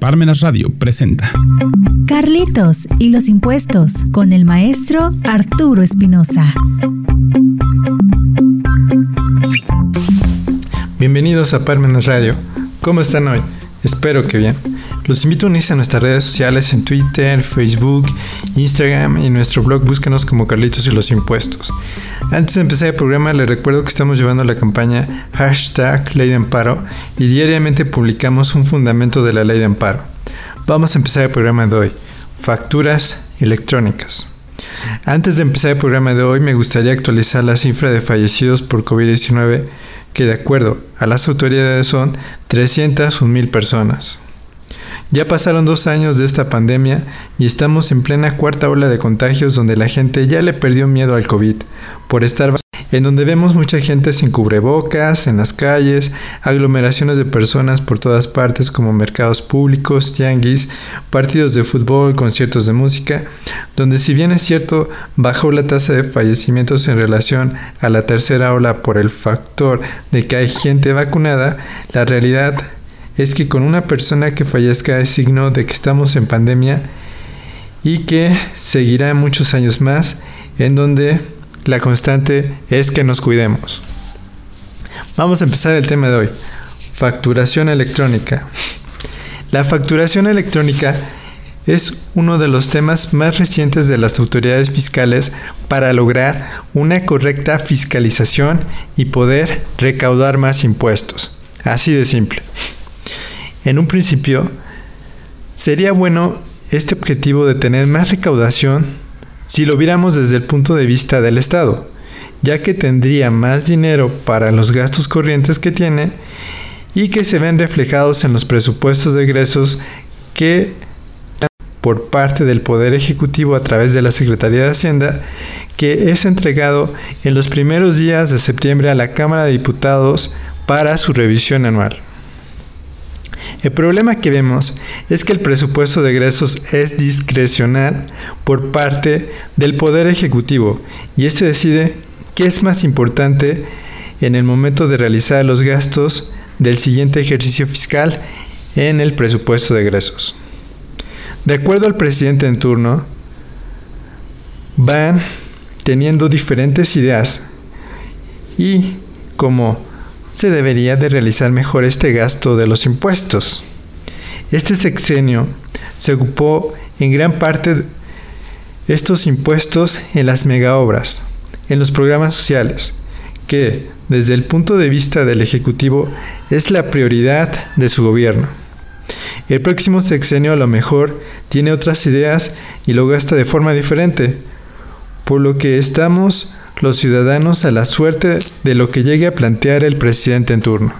Parmenas Radio presenta Carlitos y los impuestos con el maestro Arturo Espinosa. Bienvenidos a Parmenas Radio. ¿Cómo están hoy? Espero que bien. Los invito a unirse a nuestras redes sociales en Twitter, Facebook, Instagram y nuestro blog búscanos como Carlitos y los Impuestos. Antes de empezar el programa les recuerdo que estamos llevando la campaña hashtag Ley de Amparo y diariamente publicamos un fundamento de la Ley de Amparo. Vamos a empezar el programa de hoy. Facturas electrónicas. Antes de empezar el programa de hoy me gustaría actualizar la cifra de fallecidos por COVID-19 que de acuerdo a las autoridades son 301 mil personas. Ya pasaron dos años de esta pandemia y estamos en plena cuarta ola de contagios donde la gente ya le perdió miedo al COVID por estar en donde vemos mucha gente sin cubrebocas, en las calles, aglomeraciones de personas por todas partes como mercados públicos, tianguis, partidos de fútbol, conciertos de música, donde si bien es cierto bajó la tasa de fallecimientos en relación a la tercera ola por el factor de que hay gente vacunada, la realidad es que con una persona que fallezca es signo de que estamos en pandemia y que seguirá muchos años más, en donde la constante es que nos cuidemos. Vamos a empezar el tema de hoy. Facturación electrónica. La facturación electrónica es uno de los temas más recientes de las autoridades fiscales para lograr una correcta fiscalización y poder recaudar más impuestos. Así de simple. En un principio, sería bueno este objetivo de tener más recaudación si lo viéramos desde el punto de vista del Estado, ya que tendría más dinero para los gastos corrientes que tiene y que se ven reflejados en los presupuestos de egresos que por parte del Poder Ejecutivo a través de la Secretaría de Hacienda, que es entregado en los primeros días de septiembre a la Cámara de Diputados para su revisión anual. El problema que vemos es que el presupuesto de egresos es discrecional por parte del Poder Ejecutivo y este decide qué es más importante en el momento de realizar los gastos del siguiente ejercicio fiscal en el presupuesto de egresos. De acuerdo al presidente en turno, van teniendo diferentes ideas y como se debería de realizar mejor este gasto de los impuestos. Este sexenio se ocupó en gran parte estos impuestos en las megaobras, en los programas sociales, que desde el punto de vista del Ejecutivo es la prioridad de su gobierno. El próximo sexenio a lo mejor tiene otras ideas y lo gasta de forma diferente, por lo que estamos los ciudadanos a la suerte de lo que llegue a plantear el presidente en turno.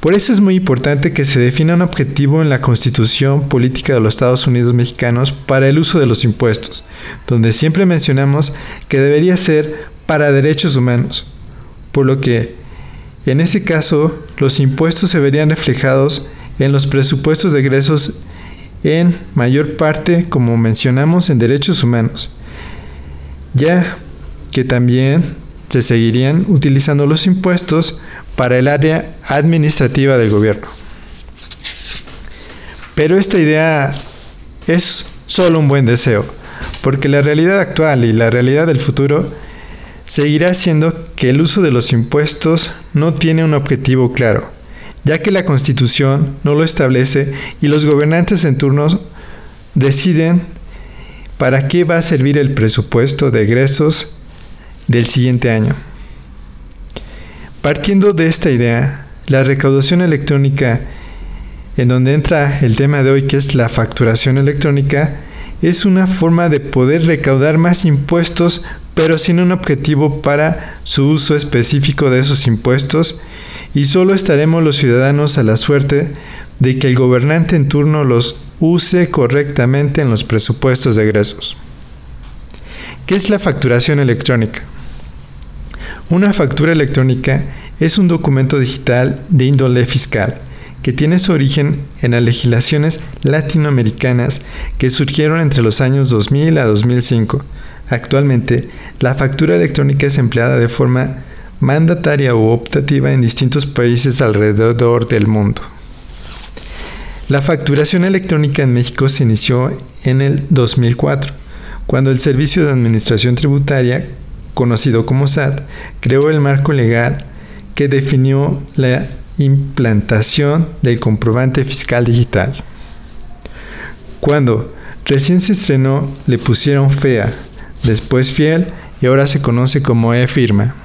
Por eso es muy importante que se defina un objetivo en la Constitución Política de los Estados Unidos Mexicanos para el uso de los impuestos, donde siempre mencionamos que debería ser para derechos humanos, por lo que en ese caso los impuestos se verían reflejados en los presupuestos de egresos en mayor parte, como mencionamos, en derechos humanos ya que también se seguirían utilizando los impuestos para el área administrativa del gobierno. Pero esta idea es solo un buen deseo, porque la realidad actual y la realidad del futuro seguirá siendo que el uso de los impuestos no tiene un objetivo claro, ya que la Constitución no lo establece y los gobernantes en turnos deciden ¿Para qué va a servir el presupuesto de egresos del siguiente año? Partiendo de esta idea, la recaudación electrónica, en donde entra el tema de hoy que es la facturación electrónica, es una forma de poder recaudar más impuestos, pero sin un objetivo para su uso específico de esos impuestos, y solo estaremos los ciudadanos a la suerte de que el gobernante en turno los use correctamente en los presupuestos de egresos. ¿Qué es la facturación electrónica? Una factura electrónica es un documento digital de índole fiscal que tiene su origen en las legislaciones latinoamericanas que surgieron entre los años 2000 a 2005. Actualmente, la factura electrónica es empleada de forma mandataria u optativa en distintos países alrededor del mundo. La facturación electrónica en México se inició en el 2004, cuando el Servicio de Administración Tributaria, conocido como SAT, creó el marco legal que definió la implantación del comprobante fiscal digital. Cuando recién se estrenó le pusieron FEA, después Fiel y ahora se conoce como e-firma.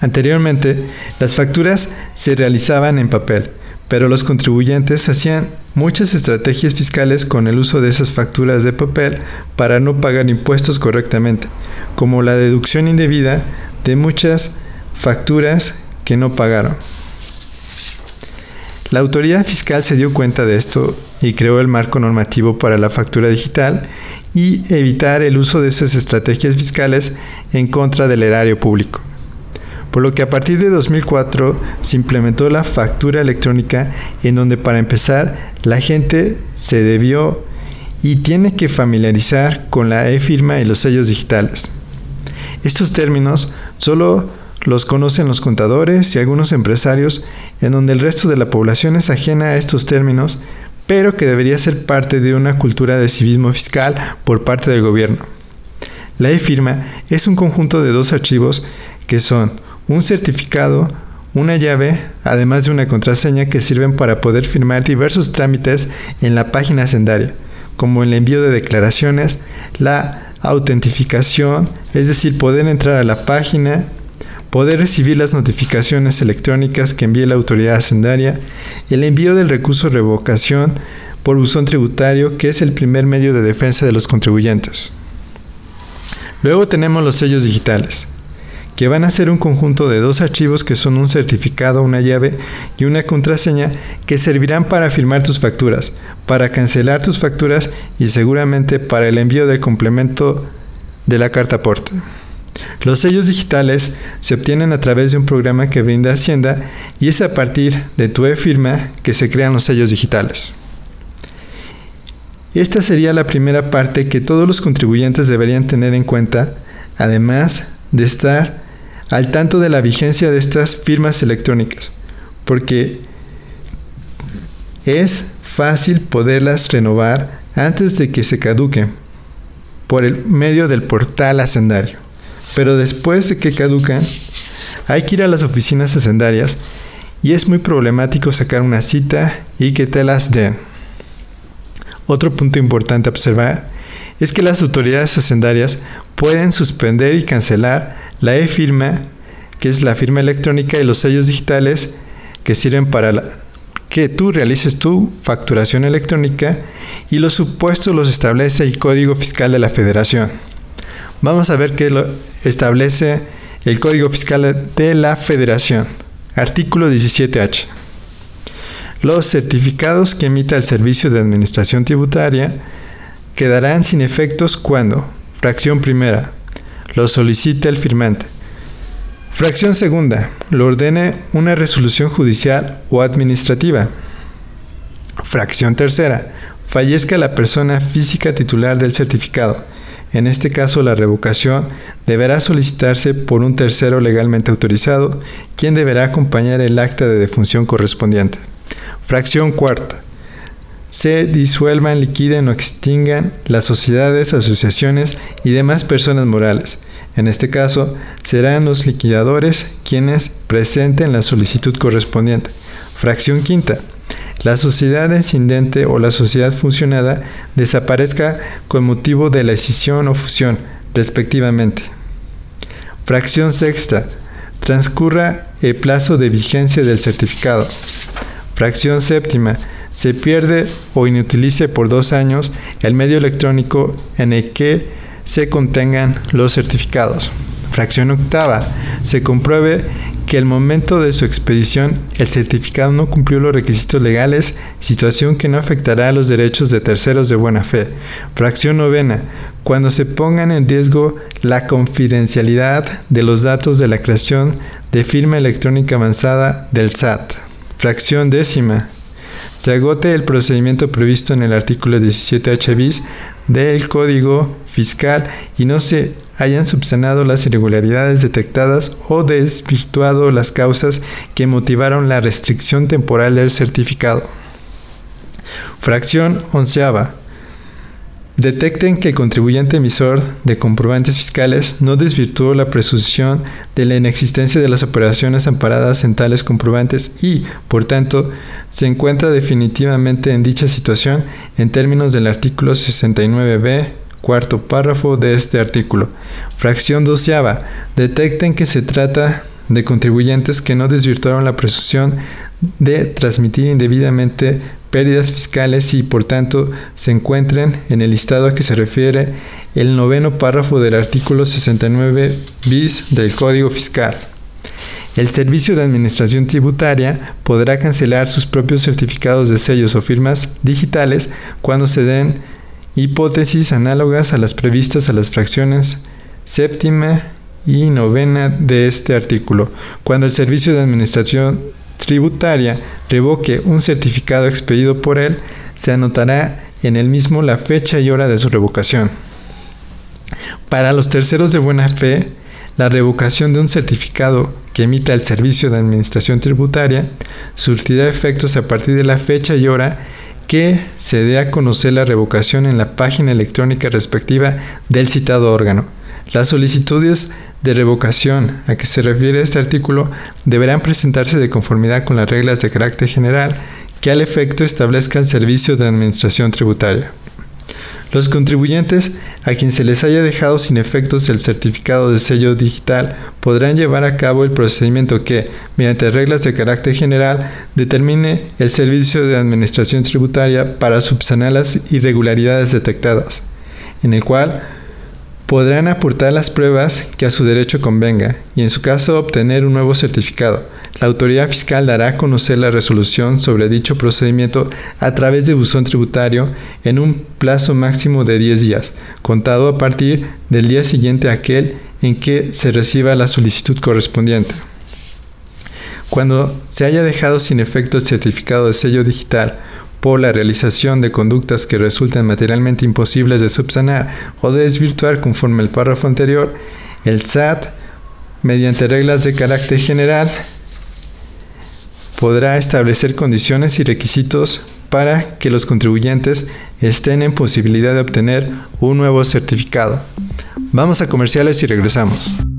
Anteriormente, las facturas se realizaban en papel, pero los contribuyentes hacían muchas estrategias fiscales con el uso de esas facturas de papel para no pagar impuestos correctamente, como la deducción indebida de muchas facturas que no pagaron. La autoridad fiscal se dio cuenta de esto y creó el marco normativo para la factura digital y evitar el uso de esas estrategias fiscales en contra del erario público por lo que a partir de 2004 se implementó la factura electrónica en donde para empezar la gente se debió y tiene que familiarizar con la e-firma y los sellos digitales. Estos términos solo los conocen los contadores y algunos empresarios en donde el resto de la población es ajena a estos términos, pero que debería ser parte de una cultura de civismo fiscal por parte del gobierno. La e-firma es un conjunto de dos archivos que son un certificado, una llave, además de una contraseña que sirven para poder firmar diversos trámites en la página sendaria, como el envío de declaraciones, la autentificación, es decir, poder entrar a la página, poder recibir las notificaciones electrónicas que envíe la autoridad hacendaria, el envío del recurso de revocación por buzón tributario, que es el primer medio de defensa de los contribuyentes. Luego tenemos los sellos digitales que van a ser un conjunto de dos archivos que son un certificado, una llave y una contraseña que servirán para firmar tus facturas, para cancelar tus facturas y seguramente para el envío del complemento de la carta aporte. Los sellos digitales se obtienen a través de un programa que brinda Hacienda y es a partir de tu e-firma que se crean los sellos digitales. Esta sería la primera parte que todos los contribuyentes deberían tener en cuenta, además de estar al tanto de la vigencia de estas firmas electrónicas, porque es fácil poderlas renovar antes de que se caduquen por el medio del portal hacendario. Pero después de que caducan, hay que ir a las oficinas hacendarias y es muy problemático sacar una cita y que te las den. Otro punto importante a observar es que las autoridades hacendarias pueden suspender y cancelar la e-firma, que es la firma electrónica y los sellos digitales que sirven para que tú realices tu facturación electrónica y los supuestos los establece el Código Fiscal de la Federación. Vamos a ver qué lo establece el Código Fiscal de la Federación. Artículo 17H. Los certificados que emita el Servicio de Administración Tributaria quedarán sin efectos cuando, fracción primera, lo solicite el firmante. Fracción segunda, lo ordene una resolución judicial o administrativa. Fracción tercera, fallezca la persona física titular del certificado. En este caso, la revocación deberá solicitarse por un tercero legalmente autorizado, quien deberá acompañar el acta de defunción correspondiente. Fracción cuarta, se disuelvan, liquiden o extingan las sociedades, asociaciones y demás personas morales. En este caso, serán los liquidadores quienes presenten la solicitud correspondiente. Fracción quinta. La sociedad incidente o la sociedad funcionada desaparezca con motivo de la escisión o fusión, respectivamente. Fracción sexta. Transcurra el plazo de vigencia del certificado. Fracción séptima se pierde o inutilice por dos años el medio electrónico en el que se contengan los certificados. Fracción octava. Se compruebe que al momento de su expedición el certificado no cumplió los requisitos legales, situación que no afectará a los derechos de terceros de buena fe. Fracción novena. Cuando se pongan en riesgo la confidencialidad de los datos de la creación de firma electrónica avanzada del SAT. Fracción décima se agote el procedimiento previsto en el artículo 17H bis del Código Fiscal y no se hayan subsanado las irregularidades detectadas o desvirtuado las causas que motivaron la restricción temporal del certificado. Fracción onceava. Detecten que el contribuyente emisor de comprobantes fiscales no desvirtuó la presunción de la inexistencia de las operaciones amparadas en tales comprobantes y, por tanto, se encuentra definitivamente en dicha situación en términos del artículo 69b, cuarto párrafo de este artículo. Fracción doceava. Detecten que se trata de contribuyentes que no desvirtuaron la presunción de transmitir indebidamente pérdidas fiscales y por tanto se encuentren en el listado a que se refiere el noveno párrafo del artículo 69 bis del Código Fiscal. El Servicio de Administración Tributaria podrá cancelar sus propios certificados de sellos o firmas digitales cuando se den hipótesis análogas a las previstas a las fracciones séptima y novena de este artículo, cuando el Servicio de Administración tributaria revoque un certificado expedido por él, se anotará en el mismo la fecha y hora de su revocación. Para los terceros de buena fe, la revocación de un certificado que emita el Servicio de Administración Tributaria surtirá efectos a partir de la fecha y hora que se dé a conocer la revocación en la página electrónica respectiva del citado órgano. Las solicitudes de revocación a que se refiere este artículo deberán presentarse de conformidad con las reglas de carácter general que al efecto establezca el Servicio de Administración Tributaria. Los contribuyentes a quien se les haya dejado sin efectos el certificado de sello digital podrán llevar a cabo el procedimiento que, mediante reglas de carácter general, determine el Servicio de Administración Tributaria para subsanar las irregularidades detectadas, en el cual podrán aportar las pruebas que a su derecho convenga y en su caso obtener un nuevo certificado. La autoridad fiscal dará a conocer la resolución sobre dicho procedimiento a través de buzón tributario en un plazo máximo de 10 días, contado a partir del día siguiente a aquel en que se reciba la solicitud correspondiente. Cuando se haya dejado sin efecto el certificado de sello digital por la realización de conductas que resultan materialmente imposibles de subsanar o de desvirtuar conforme el párrafo anterior, el SAT, mediante reglas de carácter general, podrá establecer condiciones y requisitos para que los contribuyentes estén en posibilidad de obtener un nuevo certificado. Vamos a comerciales y regresamos.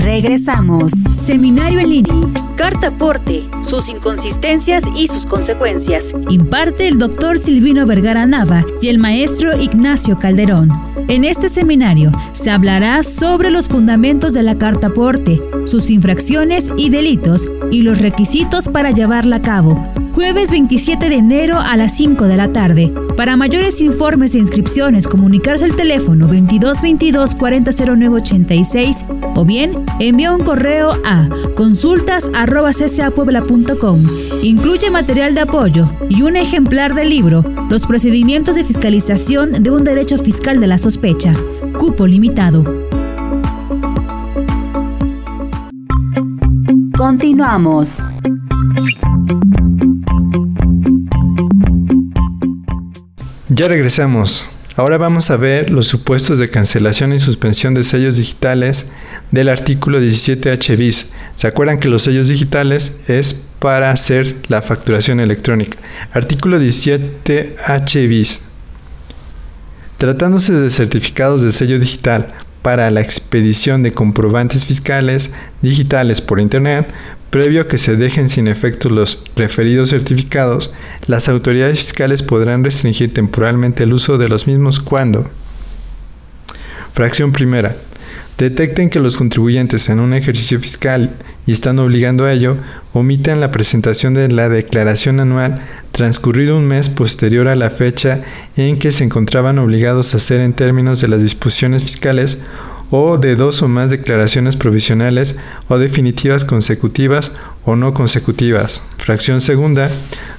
Regresamos. Seminario en línea. Carta aporte, sus inconsistencias y sus consecuencias. Imparte el doctor Silvino Vergara Nava y el maestro Ignacio Calderón. En este seminario se hablará sobre los fundamentos de la carta aporte, sus infracciones y delitos y los requisitos para llevarla a cabo. Jueves 27 de enero a las 5 de la tarde. Para mayores informes e inscripciones, comunicarse al teléfono 2222 400986 o bien envía un correo a consultas@ccapuebla.com. Incluye material de apoyo y un ejemplar del libro Los procedimientos de fiscalización de un derecho fiscal de la sospecha. Cupo limitado. Continuamos. Ya regresamos. Ahora vamos a ver los supuestos de cancelación y suspensión de sellos digitales del artículo 17H bis. ¿Se acuerdan que los sellos digitales es para hacer la facturación electrónica? Artículo 17H bis. Tratándose de certificados de sello digital para la expedición de comprobantes fiscales digitales por Internet, Previo a que se dejen sin efecto los referidos certificados, las autoridades fiscales podrán restringir temporalmente el uso de los mismos cuando. Fracción primera. Detecten que los contribuyentes en un ejercicio fiscal y están obligando a ello, omitan la presentación de la declaración anual transcurrido un mes posterior a la fecha en que se encontraban obligados a hacer en términos de las disposiciones fiscales o de dos o más declaraciones provisionales o definitivas consecutivas o no consecutivas. Fracción segunda.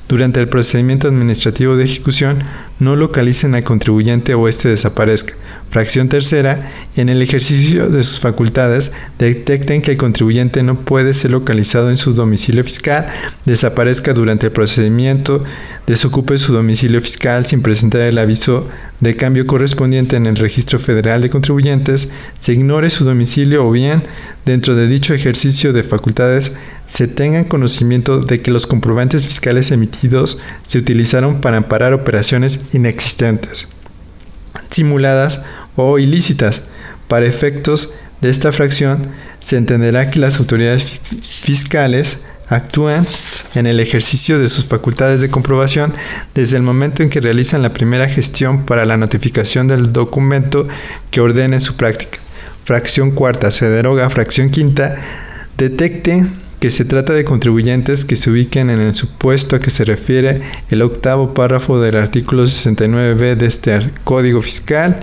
Durante el procedimiento administrativo de ejecución, no localicen al contribuyente o éste desaparezca. Fracción tercera, en el ejercicio de sus facultades, detecten que el contribuyente no puede ser localizado en su domicilio fiscal, desaparezca durante el procedimiento, desocupe su domicilio fiscal sin presentar el aviso de cambio correspondiente en el Registro Federal de Contribuyentes, se ignore su domicilio o bien, dentro de dicho ejercicio de facultades, se tengan conocimiento de que los comprobantes fiscales emitidos se utilizaron para amparar operaciones inexistentes, simuladas o ilícitas. Para efectos de esta fracción, se entenderá que las autoridades fiscales actúan en el ejercicio de sus facultades de comprobación desde el momento en que realizan la primera gestión para la notificación del documento que ordene su práctica. Fracción cuarta se deroga. Fracción quinta detecte que se trata de contribuyentes que se ubiquen en el supuesto a que se refiere el octavo párrafo del artículo 69b de este Código Fiscal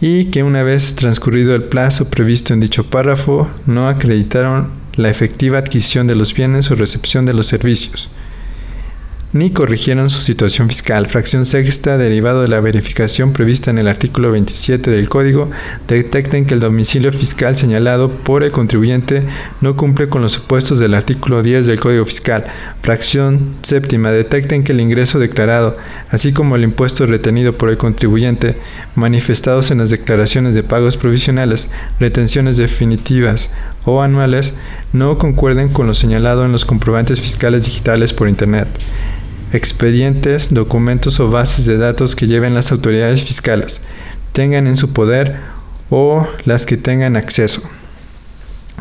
y que una vez transcurrido el plazo previsto en dicho párrafo no acreditaron la efectiva adquisición de los bienes o recepción de los servicios ni corrigieron su situación fiscal. Fracción sexta, derivado de la verificación prevista en el artículo 27 del Código, detecten que el domicilio fiscal señalado por el contribuyente no cumple con los supuestos del artículo 10 del Código Fiscal. Fracción séptima, detecten que el ingreso declarado, así como el impuesto retenido por el contribuyente, manifestados en las declaraciones de pagos provisionales, retenciones definitivas o anuales, no concuerden con lo señalado en los comprobantes fiscales digitales por Internet expedientes, documentos o bases de datos que lleven las autoridades fiscales, tengan en su poder o las que tengan acceso.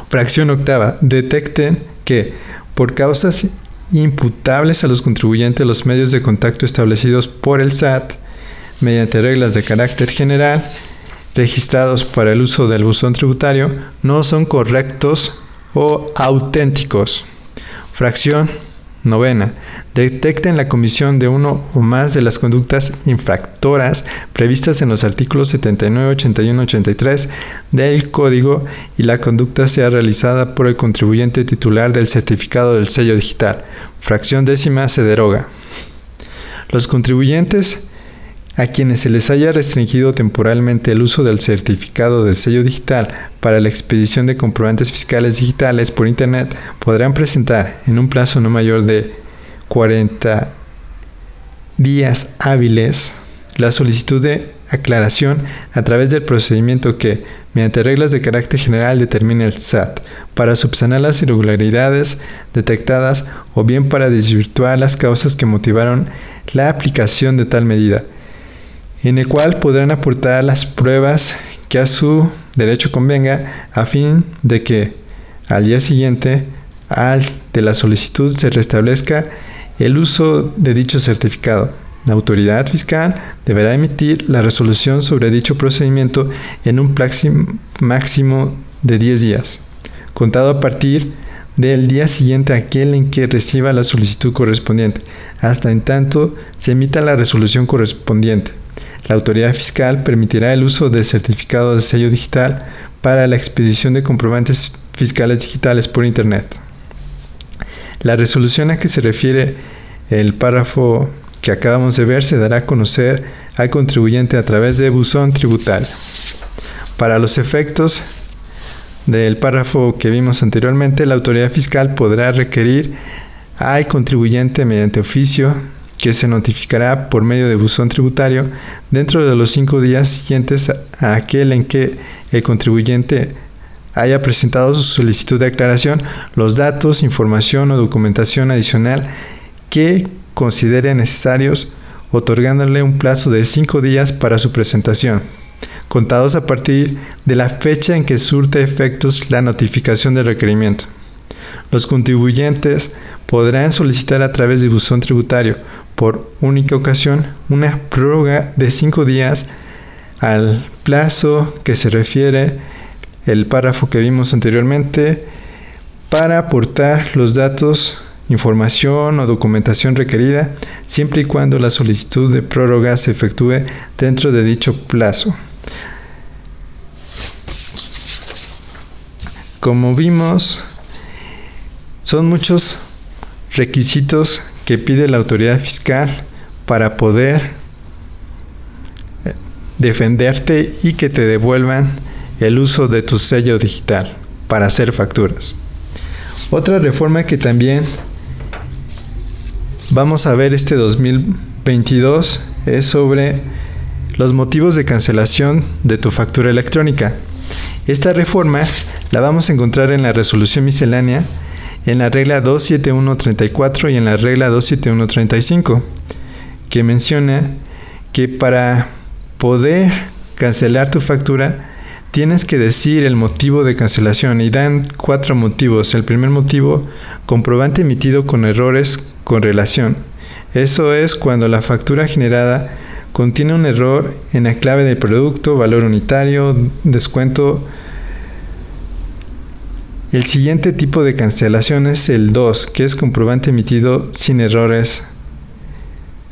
Fracción octava. Detecten que, por causas imputables a los contribuyentes, los medios de contacto establecidos por el SAT, mediante reglas de carácter general, registrados para el uso del buzón tributario, no son correctos o auténticos. Fracción Novena. Detecten la comisión de uno o más de las conductas infractoras previstas en los artículos 79, 81, 83 del Código y la conducta sea realizada por el contribuyente titular del certificado del sello digital. Fracción décima se deroga. Los contribuyentes a quienes se les haya restringido temporalmente el uso del certificado de sello digital para la expedición de comprobantes fiscales digitales por Internet podrán presentar en un plazo no mayor de 40 días hábiles la solicitud de aclaración a través del procedimiento que, mediante reglas de carácter general, determine el SAT, para subsanar las irregularidades detectadas o bien para desvirtuar las causas que motivaron la aplicación de tal medida en el cual podrán aportar las pruebas que a su derecho convenga a fin de que al día siguiente al de la solicitud se restablezca el uso de dicho certificado. La autoridad fiscal deberá emitir la resolución sobre dicho procedimiento en un máximo de 10 días, contado a partir del día siguiente aquel en que reciba la solicitud correspondiente, hasta en tanto se emita la resolución correspondiente. La autoridad fiscal permitirá el uso de certificado de sello digital para la expedición de comprobantes fiscales digitales por Internet. La resolución a que se refiere el párrafo que acabamos de ver se dará a conocer al contribuyente a través de buzón tributario. Para los efectos del párrafo que vimos anteriormente, la autoridad fiscal podrá requerir al contribuyente mediante oficio que se notificará por medio de buzón tributario dentro de los cinco días siguientes a aquel en que el contribuyente haya presentado su solicitud de aclaración, los datos, información o documentación adicional que considere necesarios, otorgándole un plazo de cinco días para su presentación, contados a partir de la fecha en que surte efectos la notificación del requerimiento. Los contribuyentes podrán solicitar a través de buzón tributario por única ocasión una prórroga de cinco días al plazo que se refiere el párrafo que vimos anteriormente para aportar los datos, información o documentación requerida siempre y cuando la solicitud de prórroga se efectúe dentro de dicho plazo. Como vimos, son muchos requisitos que pide la autoridad fiscal para poder defenderte y que te devuelvan el uso de tu sello digital para hacer facturas. Otra reforma que también vamos a ver este 2022 es sobre los motivos de cancelación de tu factura electrónica. Esta reforma la vamos a encontrar en la resolución miscelánea, en la regla 27134 y en la regla 27135, que menciona que para poder cancelar tu factura tienes que decir el motivo de cancelación y dan cuatro motivos. El primer motivo, comprobante emitido con errores con relación. Eso es cuando la factura generada contiene un error en la clave del producto, valor unitario, descuento. El siguiente tipo de cancelación es el 2, que es comprobante emitido sin errores,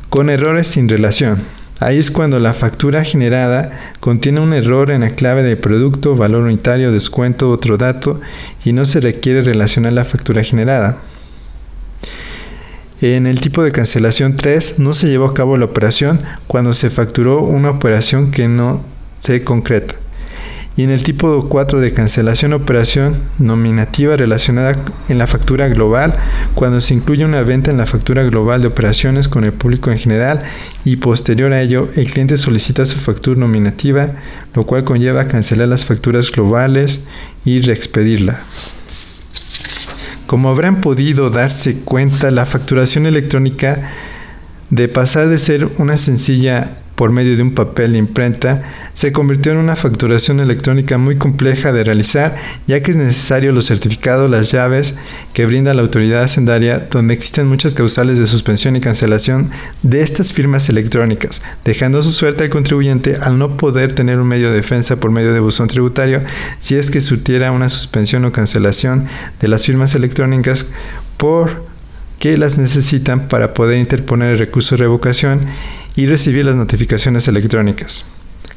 con errores sin relación. Ahí es cuando la factura generada contiene un error en la clave de producto, valor unitario, descuento, otro dato y no se requiere relacionar la factura generada. En el tipo de cancelación 3 no se llevó a cabo la operación cuando se facturó una operación que no se concreta y en el tipo 4 de cancelación operación nominativa relacionada en la factura global cuando se incluye una venta en la factura global de operaciones con el público en general y posterior a ello el cliente solicita su factura nominativa, lo cual conlleva cancelar las facturas globales y reexpedirla. Como habrán podido darse cuenta, la facturación electrónica de pasar de ser una sencilla por medio de un papel de imprenta, se convirtió en una facturación electrónica muy compleja de realizar, ya que es necesario los certificados, las llaves que brinda la autoridad hacendaria, donde existen muchas causales de suspensión y cancelación de estas firmas electrónicas, dejando su suerte al contribuyente al no poder tener un medio de defensa por medio de buzón tributario si es que surtiera una suspensión o cancelación de las firmas electrónicas por que las necesitan para poder interponer el recurso de revocación y recibir las notificaciones electrónicas.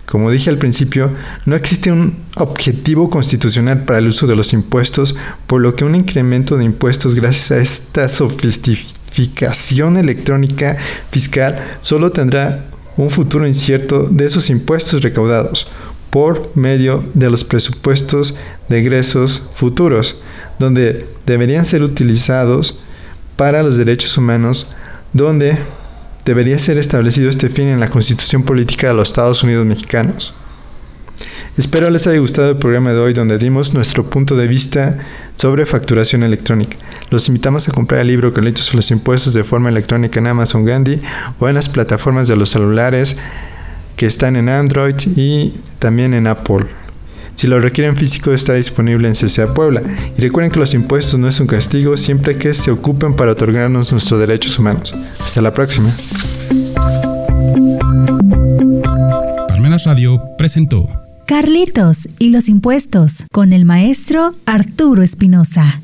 Como dije al principio, no existe un objetivo constitucional para el uso de los impuestos, por lo que un incremento de impuestos gracias a esta sofisticación electrónica fiscal solo tendrá un futuro incierto de esos impuestos recaudados por medio de los presupuestos de egresos futuros, donde deberían ser utilizados para los derechos humanos, donde debería ser establecido este fin en la Constitución Política de los Estados Unidos Mexicanos. Espero les haya gustado el programa de hoy donde dimos nuestro punto de vista sobre facturación electrónica. Los invitamos a comprar el libro Carlitos sobre los impuestos de forma electrónica en Amazon Gandhi o en las plataformas de los celulares que están en Android y también en Apple. Si lo requieren físico está disponible en CCA Puebla. Y recuerden que los impuestos no es un castigo siempre que se ocupen para otorgarnos nuestros derechos humanos. Hasta la próxima. Palmenas Radio presentó Carlitos y los impuestos con el maestro Arturo Espinosa.